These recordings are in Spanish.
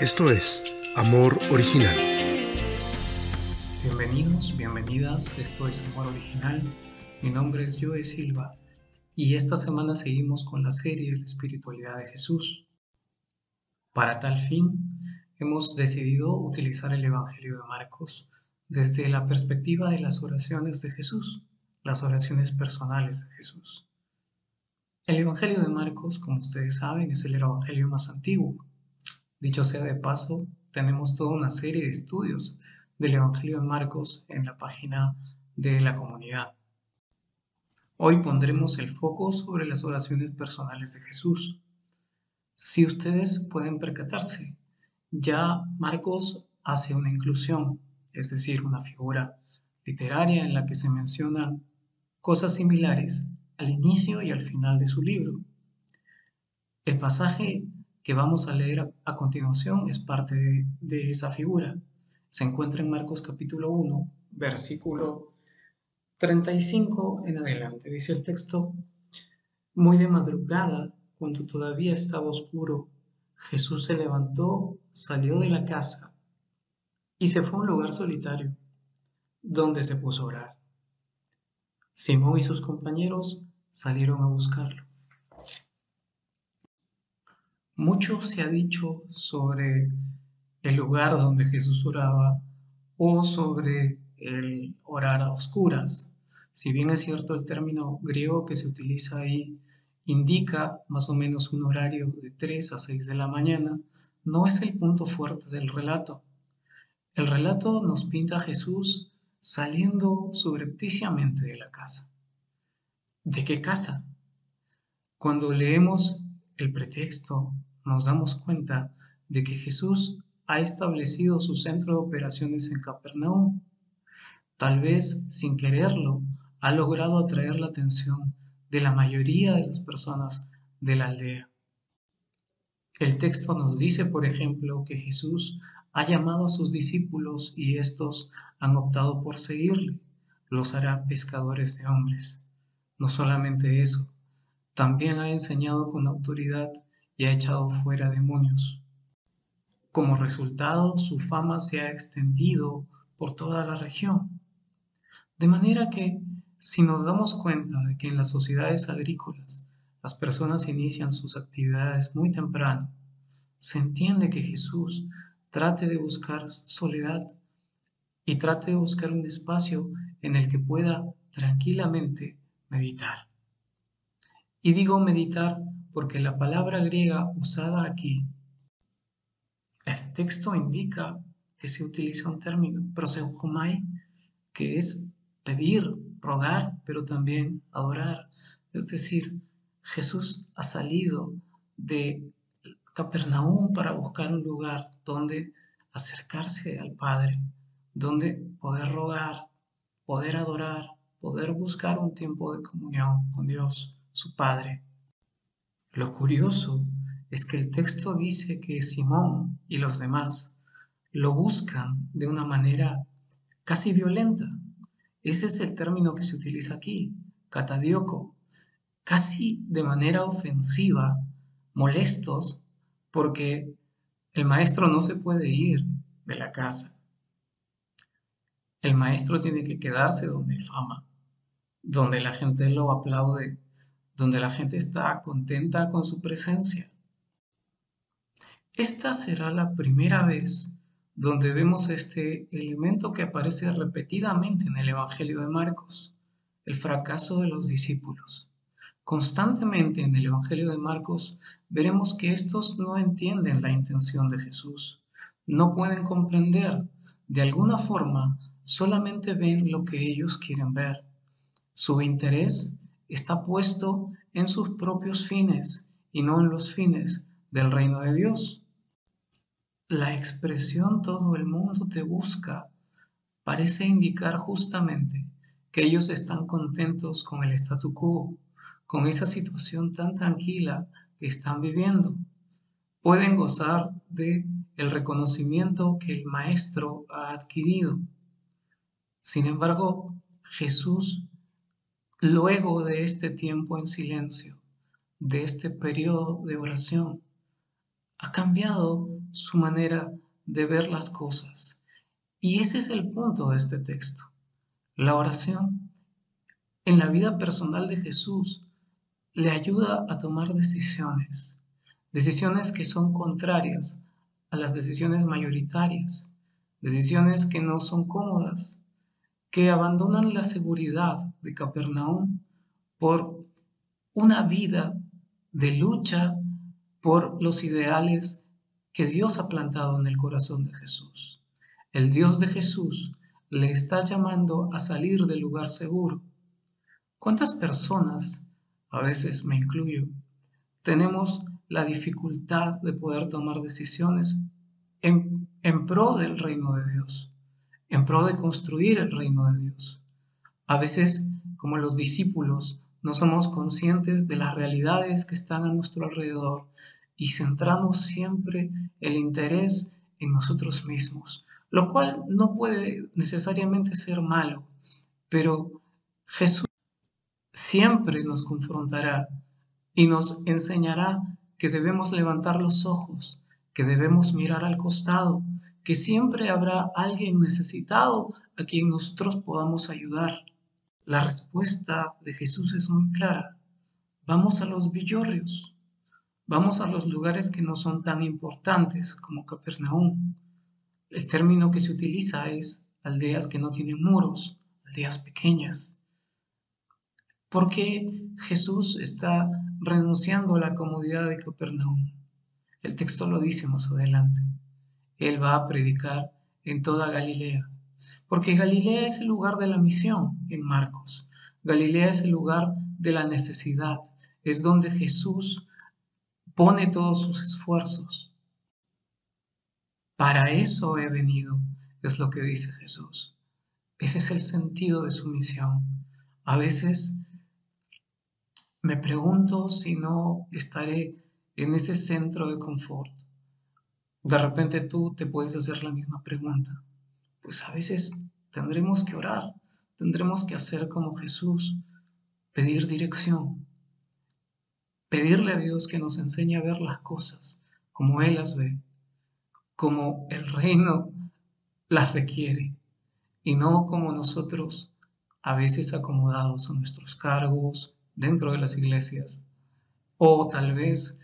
Esto es Amor Original. Bienvenidos, bienvenidas, esto es Amor Original. Mi nombre es Joe Silva y esta semana seguimos con la serie La espiritualidad de Jesús. Para tal fin, hemos decidido utilizar el Evangelio de Marcos desde la perspectiva de las oraciones de Jesús, las oraciones personales de Jesús. El Evangelio de Marcos, como ustedes saben, es el Evangelio más antiguo. Dicho sea de paso, tenemos toda una serie de estudios del Evangelio de Marcos en la página de la comunidad. Hoy pondremos el foco sobre las oraciones personales de Jesús. Si ustedes pueden percatarse, ya Marcos hace una inclusión, es decir, una figura literaria en la que se mencionan cosas similares al inicio y al final de su libro. El pasaje que vamos a leer a, continuación es parte de, de esa figura. Se encuentra en Marcos capítulo 1, versículo 35 en adelante. Dice el texto, muy de madrugada, cuando todavía estaba oscuro, Jesús se levantó, salió de la casa y se fue a un lugar solitario, donde se puso a orar. Simón y sus compañeros salieron a buscarlo. Mucho se ha dicho sobre el lugar donde Jesús oraba o sobre el orar a oscuras. Si bien es cierto el término griego que se utiliza ahí indica más o menos un horario de 3 a 6 de la mañana, no es el punto fuerte del relato. El relato nos pinta a Jesús saliendo subrepticiamente de la casa. ¿De qué casa? Cuando leemos el pretexto, nos damos cuenta de que Jesús ha establecido su centro de operaciones en Capernaum. Tal vez, sin quererlo, ha logrado atraer la atención de la mayoría de las personas de la aldea. El texto nos dice, por ejemplo, que Jesús ha llamado a sus discípulos y estos han optado por seguirle. Los hará pescadores de hombres. No solamente eso, también ha enseñado con autoridad y ha echado fuera demonios. Como resultado, su fama se ha extendido por toda la región. De manera que, si nos damos cuenta de que en las sociedades agrícolas las personas inician sus actividades muy temprano, se entiende que Jesús trate de buscar soledad y trate de buscar un espacio en el que pueda tranquilamente meditar. Y digo meditar porque la palabra griega usada aquí, el texto indica que se utiliza un término, proseujomai, que es pedir, rogar, pero también adorar. Es decir, Jesús ha salido de Capernaum para buscar un lugar donde acercarse al Padre, donde poder rogar, poder adorar, poder buscar un tiempo de comunión con Dios, su Padre. Lo curioso es que el texto dice que Simón y los demás lo buscan de una manera casi violenta. Ese es el término que se utiliza aquí, catadioco, casi de manera ofensiva, molestos porque el maestro no se puede ir de la casa. El maestro tiene que quedarse donde fama, donde la gente lo aplaude, donde la gente está contenta con su presencia. Esta será la primera vez donde vemos este elemento que aparece repetidamente en el Evangelio de Marcos, el fracaso de los discípulos. Constantemente en el Evangelio de Marcos veremos que estos no entienden la intención de Jesús, no pueden comprender, de alguna forma solamente ven lo que ellos quieren ver. Su interés está puesto en sus propios fines y no en los fines del reino de Dios. La expresión todo el mundo te busca parece indicar justamente que ellos están contentos con el statu quo, con esa situación tan tranquila que están viviendo. Pueden gozar de el reconocimiento que el maestro ha adquirido. Sin embargo, Jesús, luego de este tiempo en silencio, de este periodo de oración, ha cambiado su manera de ver las cosas. Y ese es el punto de este texto. La oración en la vida personal de Jesús le ayuda a tomar decisiones, decisiones que son contrarias a las decisiones mayoritarias, decisiones que no son cómodas, que abandonan la seguridad de Capernaum por una vida de lucha por los ideales que Dios ha plantado en el corazón de Jesús. El Dios de Jesús le está llamando a salir del lugar seguro. ¿Cuántas personas, a veces me incluyo, tenemos la dificultad de poder tomar decisiones en, en pro del reino de Dios, en pro de construir el reino de Dios? A veces, como los discípulos, no somos conscientes de las realidades que están a nuestro alrededor y centramos siempre el interés en nosotros mismos, lo cual no puede necesariamente ser malo, pero Jesús siempre nos confrontará y nos enseñará que debemos levantar los ojos, que debemos mirar al costado, que siempre habrá alguien necesitado a quien nosotros podamos ayudar. La respuesta de Jesús es muy clara. Vamos a los villorrios, vamos a los lugares que no son tan importantes como Capernaum, el término que se utiliza es aldeas que no tienen muros, aldeas pequeñas. Porque Jesús está renunciando a la comodidad de Capernaum. El texto lo dice más adelante. Él va a predicar en toda Galilea. Porque Galilea es el lugar de la misión en Marcos. Galilea es el lugar de la necesidad. Es donde Jesús pone todos sus esfuerzos. Para eso he venido, es lo que dice Jesús. Ese es el sentido de su misión. A veces me pregunto si no estaré en ese centro de confort. De repente tú te puedes hacer la misma pregunta. Pues a veces tendremos que orar, tendremos que hacer como Jesús, pedir dirección, pedirle a Dios que nos enseñe a ver las cosas como Él las ve como el reino las requiere y no como nosotros a veces acomodados a nuestros cargos dentro de las iglesias o tal vez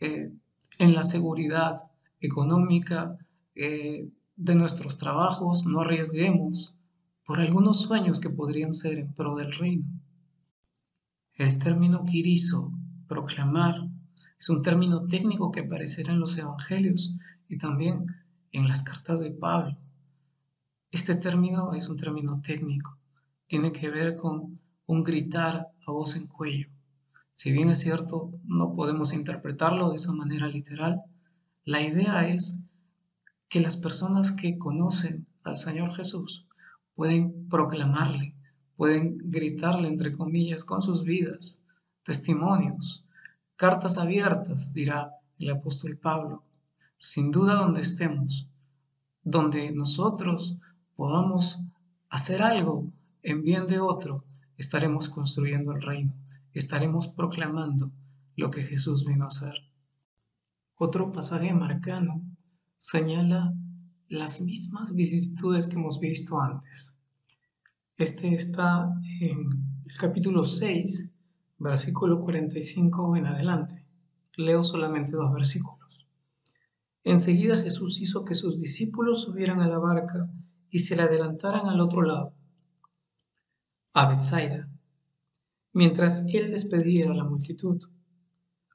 eh, en la seguridad económica eh, de nuestros trabajos no arriesguemos por algunos sueños que podrían ser en pro del reino. El término quirizo, proclamar, es un término técnico que aparecerá en los evangelios y también en las cartas de Pablo. Este término es un término técnico. Tiene que ver con un gritar a voz en cuello. Si bien es cierto, no podemos interpretarlo de esa manera literal, la idea es que las personas que conocen al Señor Jesús pueden proclamarle, pueden gritarle, entre comillas, con sus vidas, testimonios, Cartas abiertas, dirá el apóstol Pablo, sin duda donde estemos, donde nosotros podamos hacer algo en bien de otro, estaremos construyendo el reino, estaremos proclamando lo que Jesús vino a hacer. Otro pasaje marcano señala las mismas vicisitudes que hemos visto antes. Este está en el capítulo 6, versículo 45 en adelante. Leo solamente dos versículos. Enseguida Jesús hizo que sus discípulos subieran a la barca y se le adelantaran al otro lado, a Bethsaida, mientras él despedía a la multitud.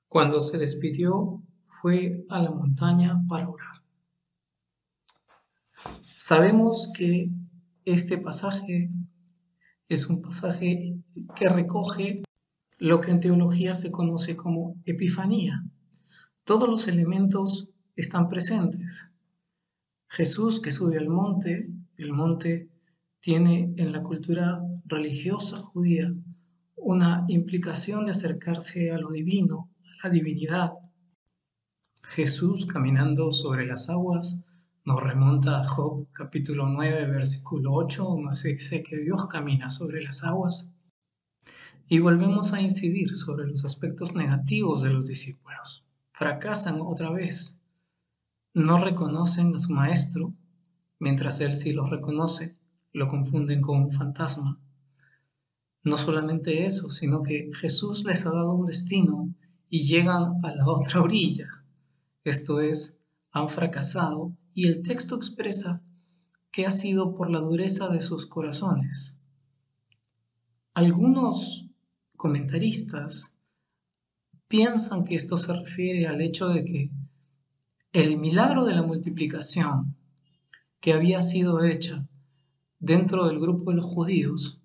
Cuando se despidió, fue a la montaña para orar. Sabemos que este pasaje es un pasaje que recoge lo que en teología se conoce como epifanía. Todos los elementos están presentes. Jesús que sube al monte, el monte tiene en la cultura religiosa judía una implicación de acercarse a lo divino, a la divinidad. Jesús caminando sobre las aguas nos remonta a Job capítulo 9 versículo 8, donde dice que Dios camina sobre las aguas y volvemos a incidir sobre los aspectos negativos de los discípulos. Fracasan otra vez. no reconocen a su maestro, mientras él sí lo reconoce, lo confunden con un fantasma. No solamente eso, sino que Jesús les ha dado un destino y llegan a la otra orilla. Esto es, han fracasado y el texto expresa que ha sido por la dureza de sus corazones. Algunos comentaristas piensan que esto se refiere al hecho de que el milagro de la multiplicación que había sido hecha dentro del grupo de los judíos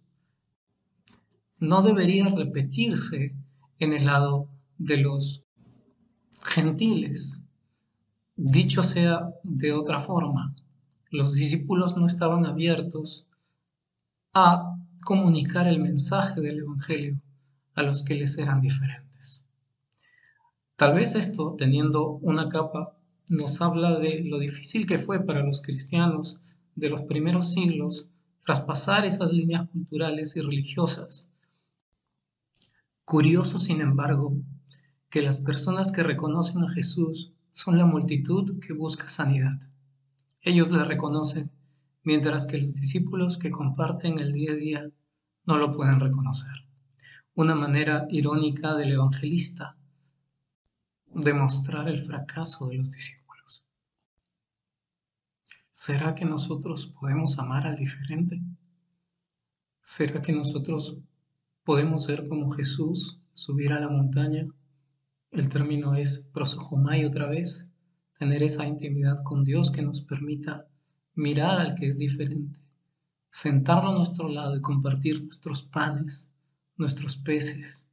no debería repetirse en el lado de los gentiles. Dicho sea de otra forma, los discípulos no estaban abiertos a comunicar el mensaje del Evangelio a los que les eran diferentes. Tal vez esto, teniendo una capa, nos habla de lo difícil que fue para los cristianos de los primeros siglos traspasar esas líneas culturales y religiosas Curioso, sin embargo, que las personas que reconocen a Jesús son la multitud que busca sanidad. Ellos la reconocen, mientras que los discípulos que comparten el día a día no lo pueden reconocer. Una manera irónica del evangelista de mostrar el fracaso de los discípulos. ¿Será que nosotros podemos amar al diferente? ¿Será que nosotros Podemos ser como Jesús, subir a la montaña. El término es prosojomai otra vez, tener esa intimidad con Dios que nos permita mirar al que es diferente, sentarlo a nuestro lado y compartir nuestros panes, nuestros peces,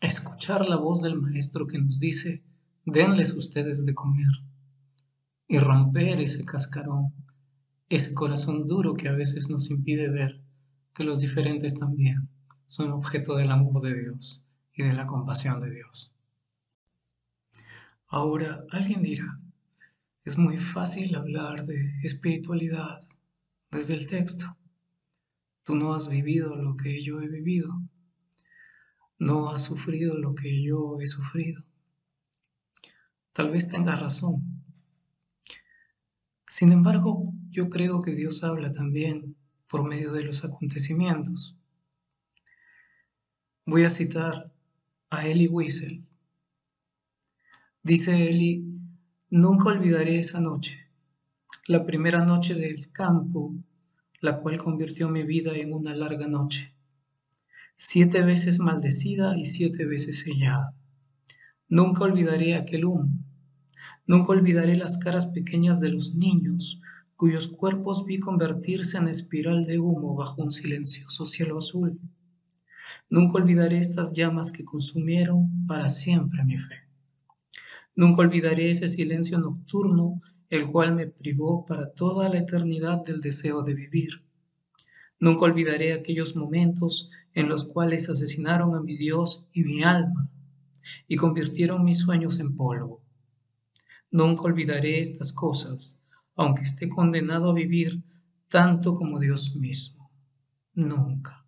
escuchar la voz del Maestro que nos dice, denles ustedes de comer, y romper ese cascarón, ese corazón duro que a veces nos impide ver que los diferentes también son objeto del amor de Dios y de la compasión de Dios. Ahora, alguien dirá, es muy fácil hablar de espiritualidad desde el texto. Tú no has vivido lo que yo he vivido. No has sufrido lo que yo he sufrido. Tal vez tengas razón. Sin embargo, yo creo que Dios habla también por medio de los acontecimientos. Voy a citar a Eli Wiesel. Dice Eli, nunca olvidaré esa noche, la primera noche del campo, la cual convirtió mi vida en una larga noche, siete veces maldecida y siete veces sellada. Nunca olvidaré aquel humo, nunca olvidaré las caras pequeñas de los niños cuyos cuerpos vi convertirse en espiral de humo bajo un silencioso cielo azul Nunca olvidaré estas llamas que consumieron para siempre mi fe. Nunca olvidaré ese silencio nocturno, el cual me privó para toda la eternidad del deseo de vivir. Nunca olvidaré aquellos momentos en los cuales asesinaron a mi Dios y mi alma y convirtieron mis sueños en polvo. Nunca olvidaré estas cosas, aunque esté condenado a vivir tanto como Dios mismo. Nunca.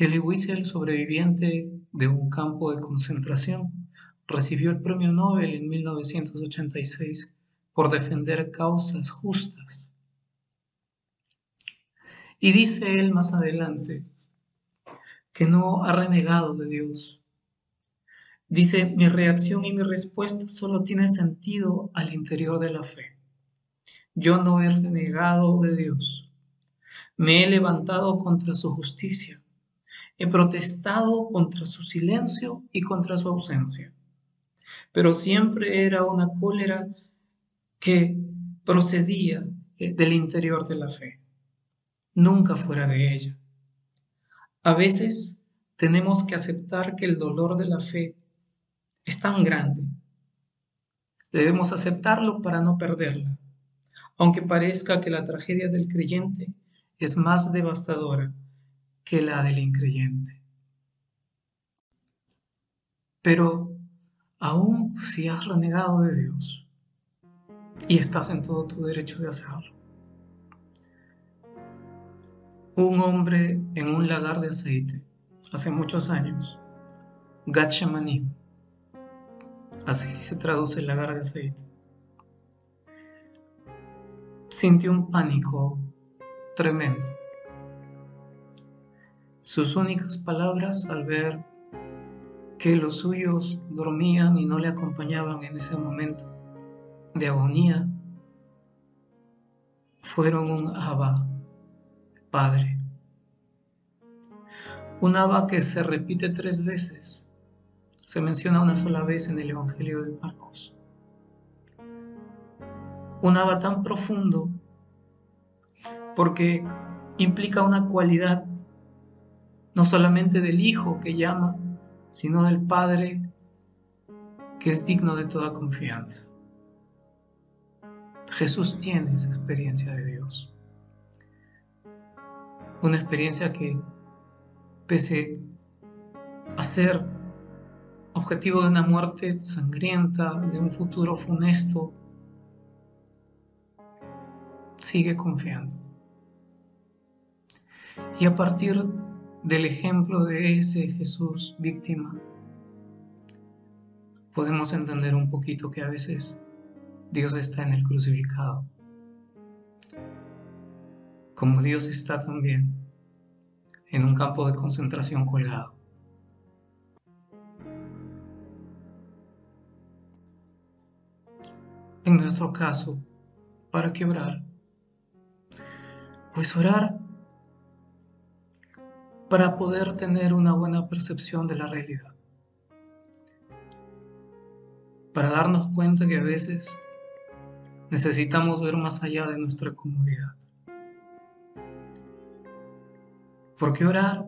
Elie Wiesel, sobreviviente de un campo de concentración, recibió el premio Nobel en 1986 por defender causas justas. Y dice él más adelante que no ha renegado de Dios. Dice, mi reacción y mi respuesta solo tiene sentido al interior de la fe. Yo no he renegado de Dios. Me he levantado contra su justicia He protestado contra su silencio y contra su ausencia, pero siempre era una cólera que procedía eh, del interior de la fe, nunca fuera de ella. A veces tenemos que aceptar que el dolor de la fe es tan grande. Debemos aceptarlo para no perderla, aunque parezca que la tragedia del creyente es más devastadora que la del increyente. Pero aún si has renegado de Dios y estás en todo tu derecho de hacerlo, un hombre en un lagar de aceite hace muchos años, Gatshemani, así se traduce el lagar de aceite, sintió un pánico tremendo. Sus únicas palabras al ver que los suyos dormían y no le acompañaban en ese momento de agonía fueron un Abba, Padre. Un Abba que se repite tres veces, se menciona una sola vez en el Evangelio de Marcos. Un Abba tan profundo porque implica una cualidad no solamente del Hijo que llama, sino del Padre que es digno de toda confianza. Jesús tiene esa experiencia de Dios. Una experiencia que, pese a ser objetivo de una muerte sangrienta, de un futuro funesto, sigue confiando. Y a partir del ejemplo de ese Jesús víctima, podemos entender un poquito que a veces Dios está en el crucificado, como Dios está también en un campo de concentración colgado. En nuestro caso, ¿para qué orar? Pues orar para poder tener una buena percepción de la realidad. Para darnos cuenta que a veces necesitamos ver más allá de nuestra comodidad. ¿Por qué orar?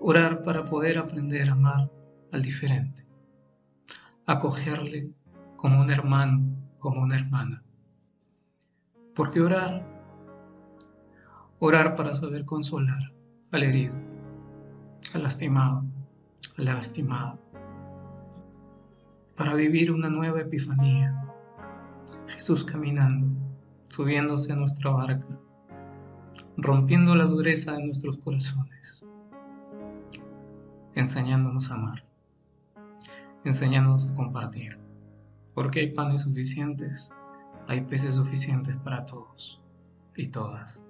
Orar para poder aprender a amar al diferente, acogerle como un hermano, como una hermana. ¿Por qué orar? Orar para saber consolar al herido al lastimado, a la lastimada, para vivir una nueva epifanía. Jesús caminando, subiéndose a nuestra barca, rompiendo la dureza de nuestros corazones, enseñándonos a amar, enseñándonos a compartir, porque hay panes suficientes, hay peces suficientes para todos y todas.